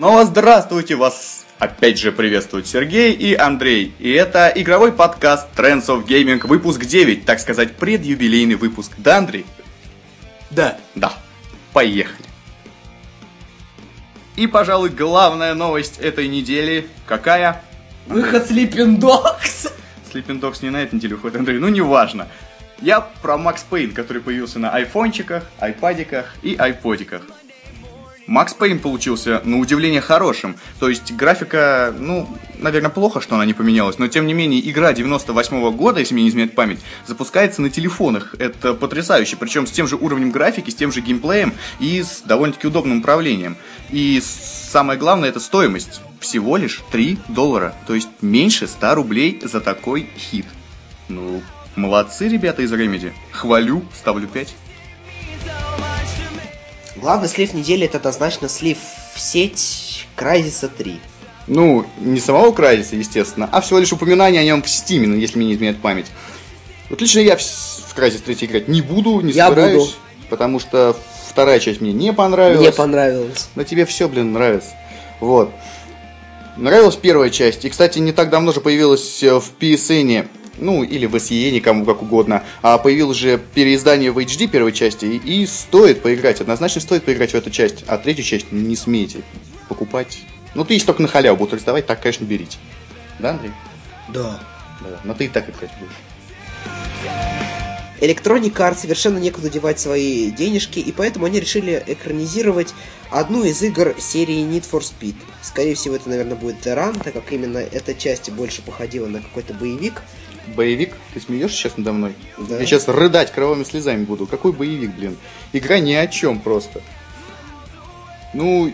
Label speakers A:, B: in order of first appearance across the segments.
A: Ну а здравствуйте, вас опять же приветствуют Сергей и Андрей. И это игровой подкаст Trends of Gaming, выпуск 9, так сказать, предюбилейный выпуск. Да, Андрей?
B: Да.
A: Да. Поехали. И, пожалуй, главная новость этой недели какая?
B: Выход Sleeping Dogs.
A: Sleeping Dogs не на этой неделе выходит, Андрей, ну неважно. Я про Max Payne, который появился на айфончиках, айпадиках и айподиках. Макс Пейн получился, на удивление, хорошим. То есть графика, ну, наверное, плохо, что она не поменялась, но тем не менее игра 98 года, если мне не изменяет память, запускается на телефонах. Это потрясающе, причем с тем же уровнем графики, с тем же геймплеем и с довольно-таки удобным управлением. И самое главное, это стоимость. Всего лишь 3 доллара, то есть меньше 100 рублей за такой хит. Ну, молодцы ребята из Remedy. Хвалю, ставлю 5.
B: Главный слив недели это однозначно слив в сеть Crysis 3.
A: Ну, не самого Crysis, естественно, а всего лишь упоминание о нем в Steam, ну, если мне не изменяет память. Вот лично я в Crysis 3 играть не буду, не
B: Я
A: собираюсь,
B: буду.
A: потому что вторая часть мне не понравилась.
B: Мне понравилось.
A: Но тебе все, блин, нравится. Вот. Нравилась первая часть. И, кстати, не так давно же появилась э, в PSN, ну, или в SEN, кому как угодно, а появилось же переиздание в HD первой части, и, и стоит поиграть, однозначно стоит поиграть в эту часть, а третью часть не смейте покупать. Ну, ты если только на халяву будут раздавать, так, конечно, берите. Да, Андрей?
B: Да.
A: Да. Но ты и так играть будешь.
B: Electronic Arts совершенно некуда девать свои денежки, и поэтому они решили экранизировать одну из игр серии Need for Speed. Скорее всего, это, наверное, будет Terran, так как именно эта часть больше походила на какой-то боевик.
A: Боевик? Ты смеешься сейчас надо мной?
B: Да.
A: Я сейчас рыдать кровавыми слезами буду. Какой боевик, блин? Игра ни о чем просто. Ну,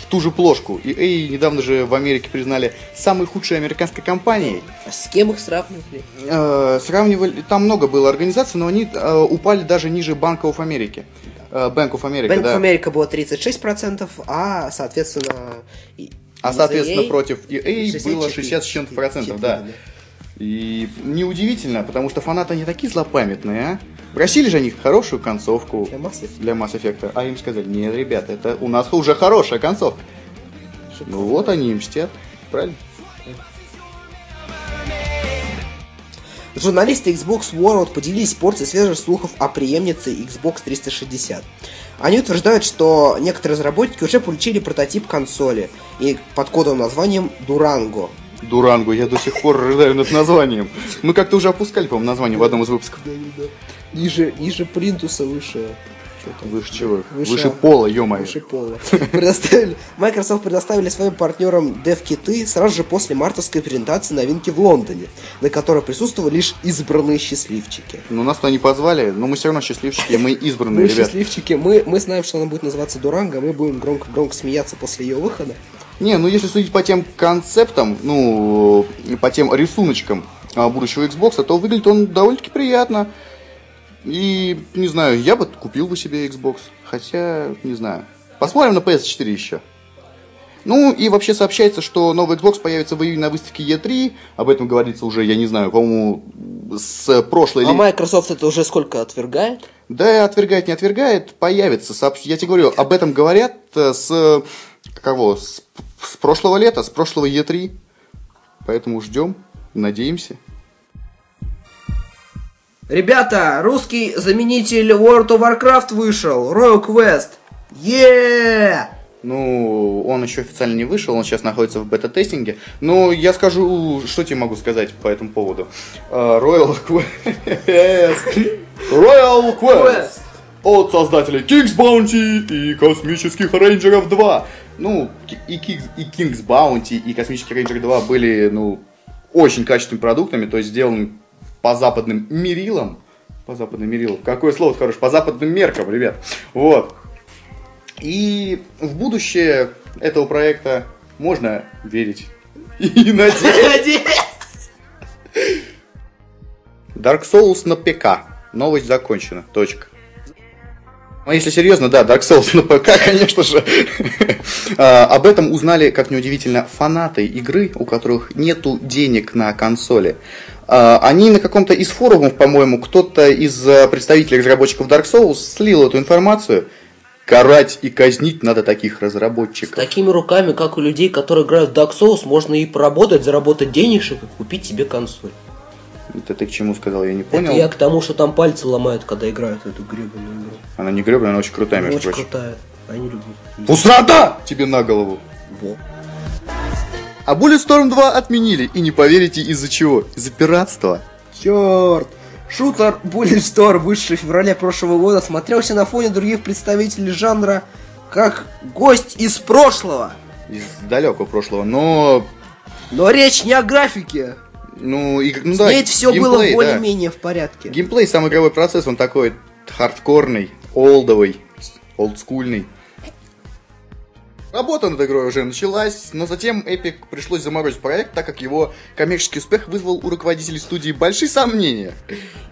A: в ту же плошку. И EA недавно же в Америке признали самой худшей американской компанией.
B: А с кем их сравнивали?
A: Э, сравнивали, там много было организаций, но они э, упали даже ниже Bank of America. Э, Bank of America,
B: Bank
A: да.
B: of America было 36%, а, соответственно...
A: А, соответственно,
B: EA
A: против EA
B: 64,
A: было 60 с чем-то процентов, да. И неудивительно, потому что фанаты не такие злопамятные, а? Просили же они хорошую концовку
B: Для Mass Effect.
A: для Mass Effect, а им сказали, нет, ребята, это у нас уже хорошая концовка. Ну вот они и мстят, правильно?
B: Журналисты Xbox World поделились порцией свежих слухов о преемнице Xbox 360. Они утверждают, что некоторые разработчики уже получили прототип консоли и под кодовым названием Durango.
A: Дуранго, я до сих пор рыдаю над названием. Мы как-то уже опускали, по-моему, название в одном из выпусков.
B: Ниже, ниже плинтуса, выше...
A: Выше чего?
B: Выше-
A: Выше, пола, ё-моё.
B: Выше пола. Предоставили, Microsoft предоставили своим партнерам DevKit сразу же после мартовской презентации новинки в Лондоне, на которой присутствовали лишь избранные счастливчики.
A: Ну, нас туда не позвали, но мы все равно счастливчики, мы избранные,
B: Мы
A: ребят.
B: счастливчики, мы, мы знаем, что она будет называться Дуранго, мы будем громко-громко смеяться после ее выхода.
A: Не, ну если судить по тем концептам, ну, по тем рисуночкам а, будущего Xbox, то выглядит он довольно-таки приятно. И, не знаю, я бы купил бы себе Xbox. Хотя, не знаю. Посмотрим на PS4 еще. Ну, и вообще сообщается, что новый Xbox появится в июне на выставке E3. Об этом говорится уже, я не знаю, по-моему, с прошлой...
B: А
A: ли-
B: Microsoft это уже сколько отвергает?
A: Да, отвергает, не отвергает, появится. Я тебе говорю, об этом говорят э, с кого? С, с прошлого лета, с прошлого Е3. Поэтому ждем, надеемся.
B: Ребята, русский заменитель World of Warcraft вышел, Royal Quest. Еее!
A: Ну, он еще официально не вышел, он сейчас находится в бета-тестинге. Но я скажу, что тебе могу сказать по этому поводу. Э, Royal Quest. Royal Quest. От создателей King's Bounty и Космических Рейнджеров 2. Ну, и King's, и King's Bounty, и Космический Рейнджер 2 были, ну, очень качественными продуктами, то есть сделаны по западным мерилам. По западным мерилам. Какое слово хорошее? По западным меркам, ребят. Вот. И в будущее этого проекта можно верить. И надеяться. Dark Souls на ПК. Новость закончена. Точка. Ну, если серьезно, да, Dark Souls на ПК, конечно же. А, Об этом узнали, как неудивительно, фанаты игры, у которых нету денег на консоли. А, Они на каком-то из форумов, по-моему, кто-то из а, представителей разработчиков Dark Souls слил эту информацию. Карать и казнить надо таких
B: С
A: разработчиков.
B: такими руками, как у людей, которые играют в Dark Souls, можно и поработать, заработать денежек и купить себе консоль.
A: Это ты к чему сказал, я не понял.
B: Это я к тому, что там пальцы ломают, когда играют в эту гребаную игру.
A: Она не гребаная, она очень крутая, между
B: Очень
A: прочим.
B: крутая. Они любят.
A: Пусрота тебе на голову!
B: Во.
A: А Bulletstorm 2 отменили, и не поверите из-за чего? Из-за пиратства.
B: Черт! Шутер Bulletstorm, вышедший в феврале прошлого года, смотрелся на фоне других представителей жанра как гость из прошлого.
A: Из далекого прошлого, но...
B: Но речь не о графике.
A: Ну, и, ну
B: С
A: да,
B: ней все было
A: геймплей, да.
B: более-менее в порядке.
A: Геймплей, сам игровой процесс, он такой хардкорный, олдовый, олдскульный. Работа над игрой уже началась, но затем Epic пришлось заморозить проект, так как его коммерческий успех вызвал у руководителей студии большие сомнения.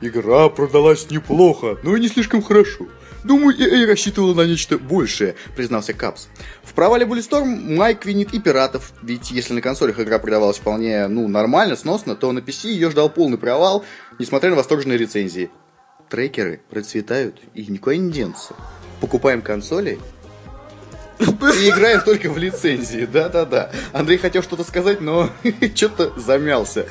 A: Игра продалась неплохо, но и не слишком хорошо. Думаю, EA рассчитывала на нечто большее, признался Капс. В провале Bulletstorm Майк винит и пиратов, ведь если на консолях игра продавалась вполне, ну, нормально, сносно, то на PC ее ждал полный провал, несмотря на восторженные рецензии. Трекеры процветают и никуда не денутся. Покупаем консоли и играем только в лицензии, да-да-да. Андрей хотел что-то сказать, но что-то замялся.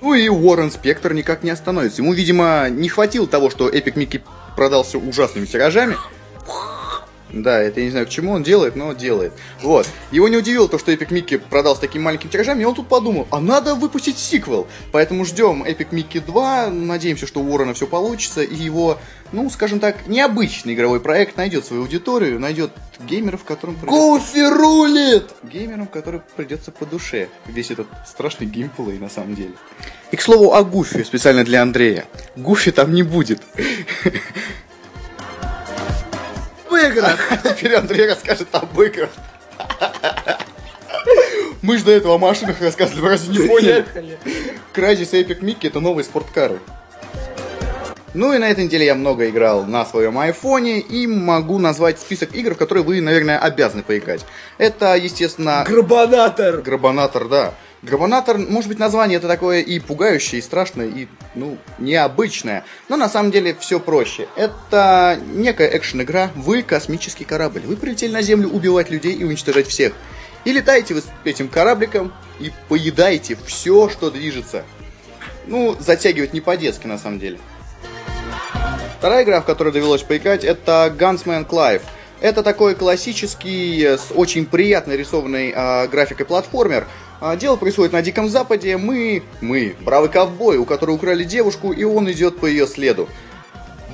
A: Ну и Уоррен Спектр никак не остановится. Ему, видимо, не хватило того, что Эпик Микки продался ужасными тиражами. Да, это я не знаю, к чему он делает, но делает. Вот. Его не удивило то, что Epic Mickey продал с такими маленькими тиражами, и он тут подумал, а надо выпустить сиквел. Поэтому ждем Epic Mickey 2, надеемся, что у Уоррена все получится, и его, ну, скажем так, необычный игровой проект найдет свою аудиторию, найдет геймеров, которым... придется-
B: Гуфи рулит!
A: Геймерам, которым придется по душе весь этот страшный геймплей на самом деле. И к слову о Гуфе, специально для Андрея. Гуфи там не будет.
B: Играх!
A: Теперь Андрей расскажет об играх. Мы же до этого о машинах рассказывали, вы разве не поняли? Crysis Epic Mickey это новые спорткары. Ну и на этой неделе я много играл на своем айфоне и могу назвать список игр, в которые вы, наверное, обязаны поиграть. Это, естественно,
B: Грабанатор!
A: Грабанатор, да. Грабанатор, может быть, название это такое и пугающее, и страшное, и, ну, необычное. Но на самом деле все проще. Это некая экшен-игра. Вы космический корабль. Вы прилетели на Землю убивать людей и уничтожать всех. И летаете вы с этим корабликом и поедаете все, что движется. Ну, затягивать не по-детски, на самом деле. Вторая игра, в которой довелось поиграть, это Gunsman Clive. Это такой классический, э, с очень приятно рисованной э, графикой платформер. А, Дело происходит на Диком Западе. Мы, мы, бравый ковбой, у которого украли девушку, и он идет по ее следу.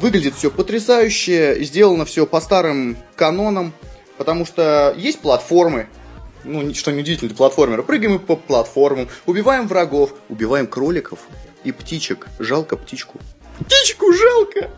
A: Выглядит все потрясающе, сделано все по старым канонам, потому что есть платформы, ну, что неудивительно, платформеры. Прыгаем по платформам, убиваем врагов, убиваем кроликов и птичек. Жалко птичку. Птичку жалко!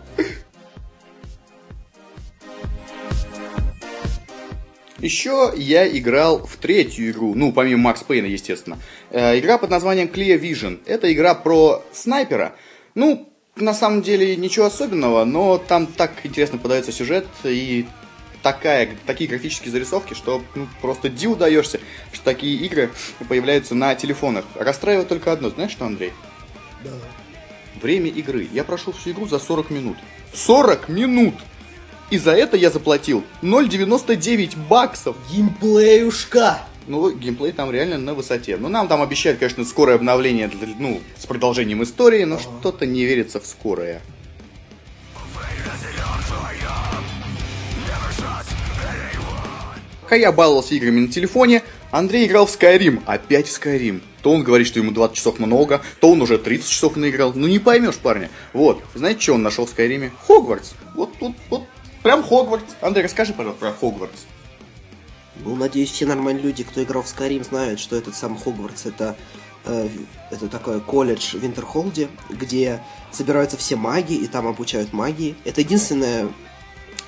A: Еще я играл в третью игру, ну, помимо Макс Пейна, естественно. Э, игра под названием Clear Vision. Это игра про снайпера. Ну, на самом деле ничего особенного, но там так интересно подается сюжет и такая, такие графические зарисовки, что ну, просто диву даешься, что такие игры появляются на телефонах. Расстраивает только одно, знаешь что, Андрей?
B: Да.
A: Время игры. Я прошел всю игру за 40 минут. 40 минут! И за это я заплатил 0,99 баксов.
B: Геймплеюшка!
A: Ну, геймплей там реально на высоте. Ну, нам там обещают, конечно, скорое обновление, ну, с продолжением истории, но что-то не верится в скорое. Пока я баловался играми на телефоне, Андрей играл в Skyrim. Опять в Skyrim. То он говорит, что ему 20 часов много, то он уже 30 часов наиграл. Ну не поймешь, парня. Вот, знаете, что он нашел в Скайриме? Хогвартс. Вот тут, вот, прям Хогвартс. Андрей, расскажи, пожалуйста, про Хогвартс.
B: Ну, надеюсь, все нормальные люди, кто играл в Skyrim, знают, что этот сам Хогвартс это, э, это такой колледж в Винтерхолде, где собираются все маги и там обучают магии. Это единственное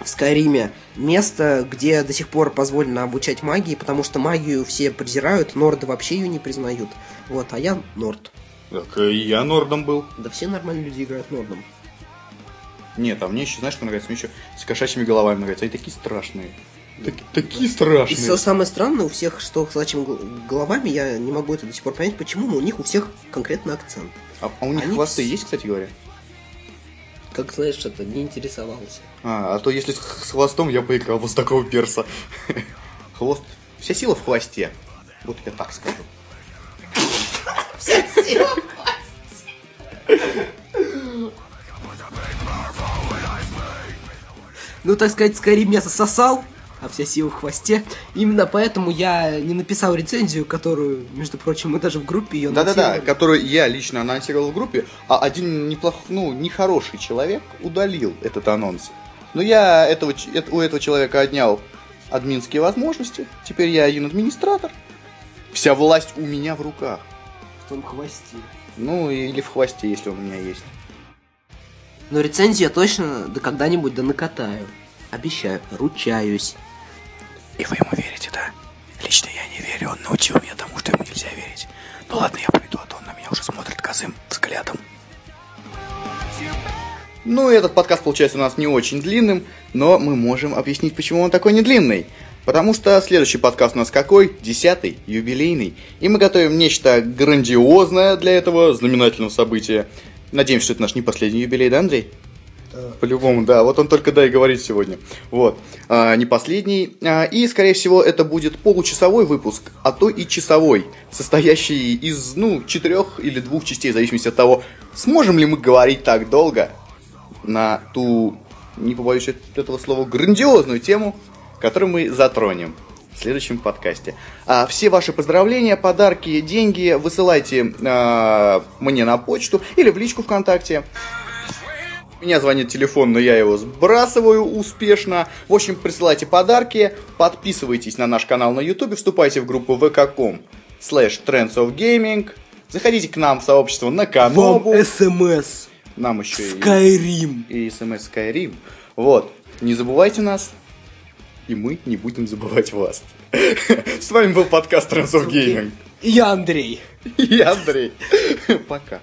B: в Скайриме место, где до сих пор позволено обучать магии, потому что магию все презирают, норды вообще ее не признают. Вот, а я норд.
A: Так, и я Нордом был.
B: Да все нормальные люди играют нордом.
A: Нет, а мне еще, знаешь, что нравится? Мне еще с кошачьими головами нравится. Они такие страшные. Так- такие страшные.
B: И все самое странное, у всех, что с волчьими гл- головами, я не могу это до сих пор понять, почему, но у них у всех конкретный акцент.
A: А, а у них
B: Они
A: хвосты
B: вс-
A: есть, кстати говоря?
B: как знаешь, что-то не интересовался.
A: А, а то если с, с хвостом я поиграл вот с такого перса. Хвост. Вся сила в хвосте. Вот я так скажу.
B: Вся сила Ну, так сказать, скорее мясо сосал, а вся сила в хвосте. Именно поэтому я не написал рецензию, которую, между прочим, мы даже в группе ее
A: Да-да-да, которую я лично анонсировал в группе, а один неплох, ну, нехороший человек удалил этот анонс. Но я этого, у этого человека отнял админские возможности. Теперь я один администратор. Вся власть у меня в руках.
B: В том хвосте.
A: Ну, или в хвосте, если он у меня есть.
B: Но рецензию я точно да когда-нибудь да накатаю. Обещаю, ручаюсь.
A: И вы ему верите, да? Лично я не верю, он научил меня тому, что ему нельзя верить. Ну ладно, я пойду, а то он на меня уже смотрит косым взглядом. Ну, этот подкаст получается у нас не очень длинным, но мы можем объяснить, почему он такой не длинный. Потому что следующий подкаст у нас какой? Десятый, юбилейный. И мы готовим нечто грандиозное для этого знаменательного события. Надеемся, что это наш не последний юбилей, да, Андрей? По-любому, да. Вот он только да и говорит сегодня. Вот. А, не последний. А, и, скорее всего, это будет получасовой выпуск, а то и часовой, состоящий из, ну, четырех или двух частей, в зависимости от того, сможем ли мы говорить так долго на ту, не побоюсь этого слова, грандиозную тему, которую мы затронем в следующем подкасте. А все ваши поздравления, подарки, деньги высылайте а, мне на почту или в личку ВКонтакте. Меня звонит телефон, но я его сбрасываю успешно. В общем, присылайте подарки, подписывайтесь на наш канал на YouTube, вступайте в группу vk.com slash trends of gaming. Заходите к нам в сообщество на канал.
B: Вам смс.
A: Нам еще
B: Skyrim.
A: и, и смс Skyrim. Вот. Не забывайте нас, и мы не будем забывать вас. С вами был подкаст Gaming.
B: И я Андрей.
A: Я Андрей. Пока.